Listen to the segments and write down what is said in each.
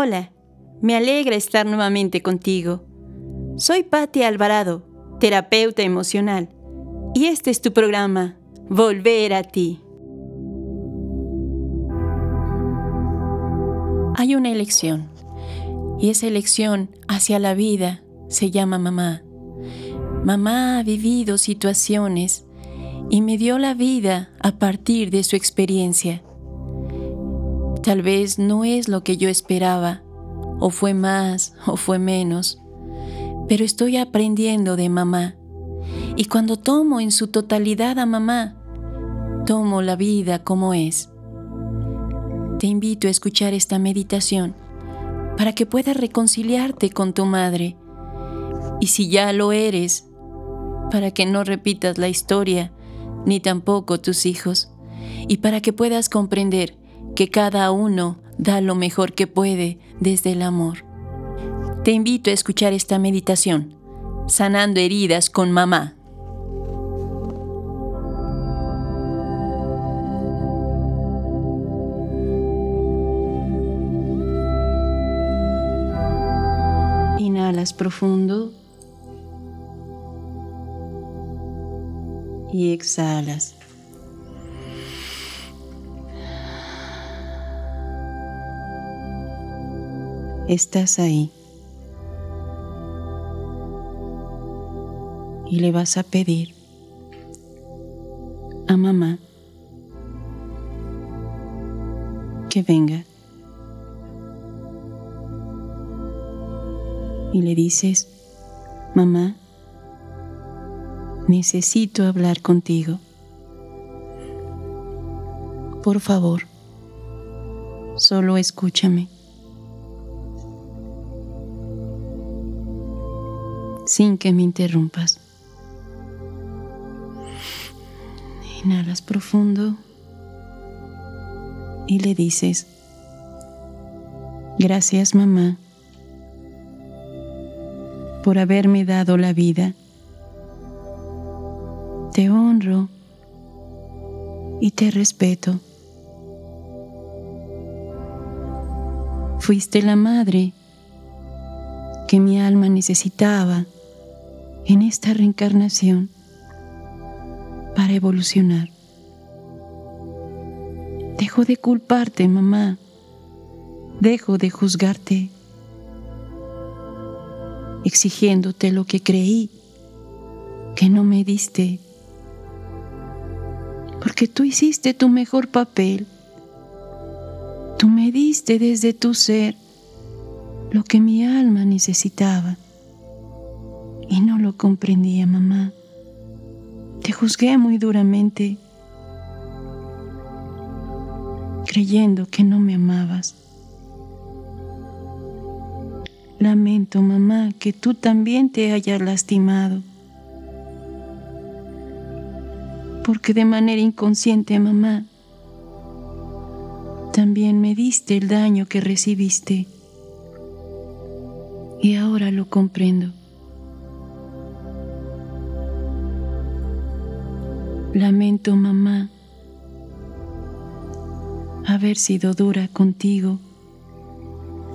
Hola, me alegra estar nuevamente contigo. Soy Patti Alvarado, terapeuta emocional, y este es tu programa, Volver a ti. Hay una elección, y esa elección hacia la vida se llama mamá. Mamá ha vivido situaciones y me dio la vida a partir de su experiencia. Tal vez no es lo que yo esperaba, o fue más, o fue menos, pero estoy aprendiendo de mamá. Y cuando tomo en su totalidad a mamá, tomo la vida como es. Te invito a escuchar esta meditación para que puedas reconciliarte con tu madre. Y si ya lo eres, para que no repitas la historia, ni tampoco tus hijos, y para que puedas comprender que cada uno da lo mejor que puede desde el amor. Te invito a escuchar esta meditación, sanando heridas con mamá. Inhalas profundo y exhalas. Estás ahí. Y le vas a pedir a mamá que venga. Y le dices, mamá, necesito hablar contigo. Por favor, solo escúchame. Sin que me interrumpas. Inhalas profundo y le dices, gracias mamá por haberme dado la vida. Te honro y te respeto. Fuiste la madre que mi alma necesitaba en esta reencarnación para evolucionar. Dejo de culparte, mamá. Dejo de juzgarte, exigiéndote lo que creí que no me diste. Porque tú hiciste tu mejor papel. Tú me diste desde tu ser lo que mi alma necesitaba y no lo comprendía, mamá. Te juzgué muy duramente, creyendo que no me amabas. Lamento, mamá, que tú también te hayas lastimado. Porque de manera inconsciente, mamá, también me diste el daño que recibiste. Y ahora lo comprendo. Lamento, mamá, haber sido dura contigo,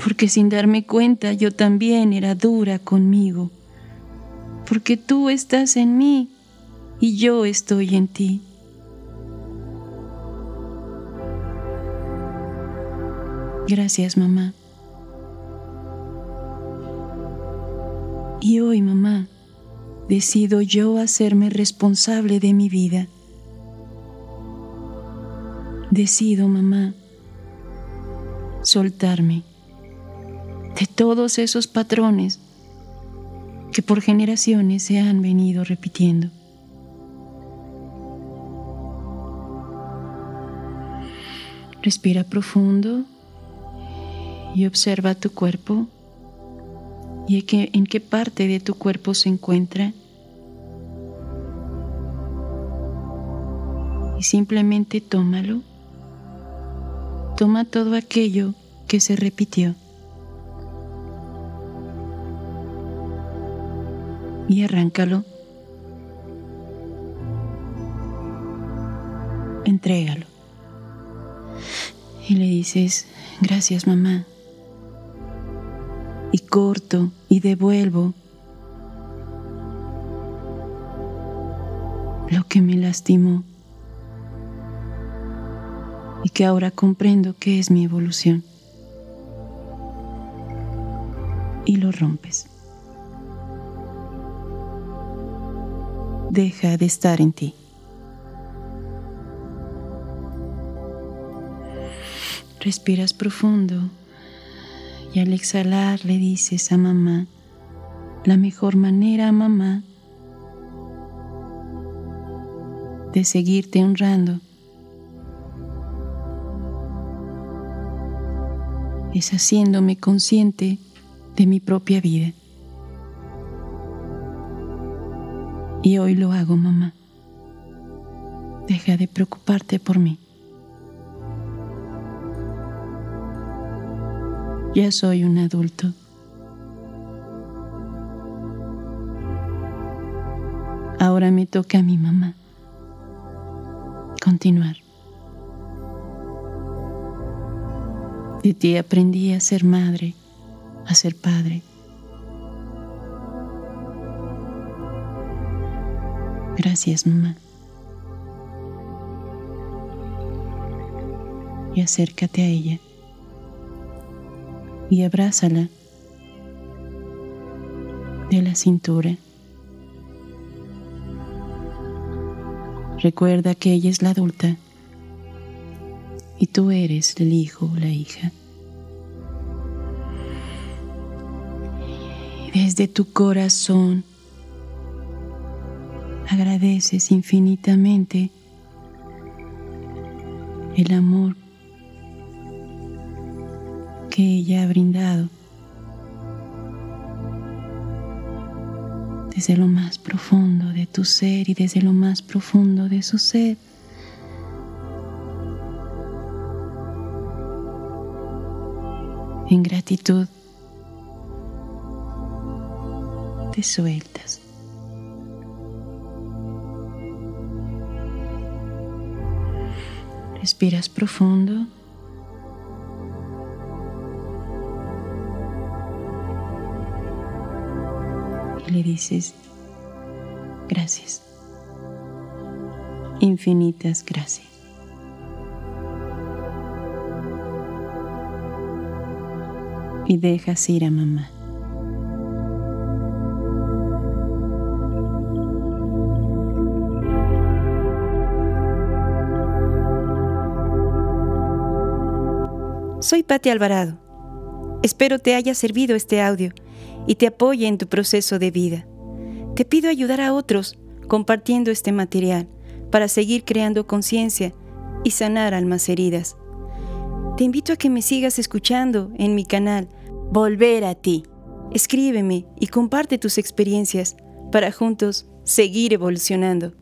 porque sin darme cuenta yo también era dura conmigo, porque tú estás en mí y yo estoy en ti. Gracias, mamá. Y hoy, mamá, decido yo hacerme responsable de mi vida. Decido, mamá, soltarme de todos esos patrones que por generaciones se han venido repitiendo. Respira profundo y observa tu cuerpo y en qué parte de tu cuerpo se encuentra. Simplemente tómalo. Toma todo aquello que se repitió. Y arráncalo. Entrégalo. Y le dices, gracias mamá y corto y devuelvo lo que me lastimó y que ahora comprendo que es mi evolución. Y lo rompes. Deja de estar en ti. Respiras profundo y al exhalar le dices a mamá, la mejor manera, mamá, de seguirte honrando es haciéndome consciente de mi propia vida. Y hoy lo hago, mamá. Deja de preocuparte por mí. Ya soy un adulto. Ahora me toca a mi mamá continuar. De ti aprendí a ser madre, a ser padre. Gracias, mamá. Y acércate a ella y abrázala de la cintura. Recuerda que ella es la adulta y tú eres el hijo o la hija. Desde tu corazón agradeces infinitamente el amor que ella ha brindado desde lo más profundo de tu ser y desde lo más profundo de su ser. En gratitud te sueltas. Respiras profundo. Y le dices, gracias. Infinitas gracias. Y dejas ir a mamá. Soy Patti Alvarado. Espero te haya servido este audio y te apoye en tu proceso de vida. Te pido ayudar a otros compartiendo este material para seguir creando conciencia y sanar almas heridas. Te invito a que me sigas escuchando en mi canal Volver a ti. Escríbeme y comparte tus experiencias para juntos seguir evolucionando.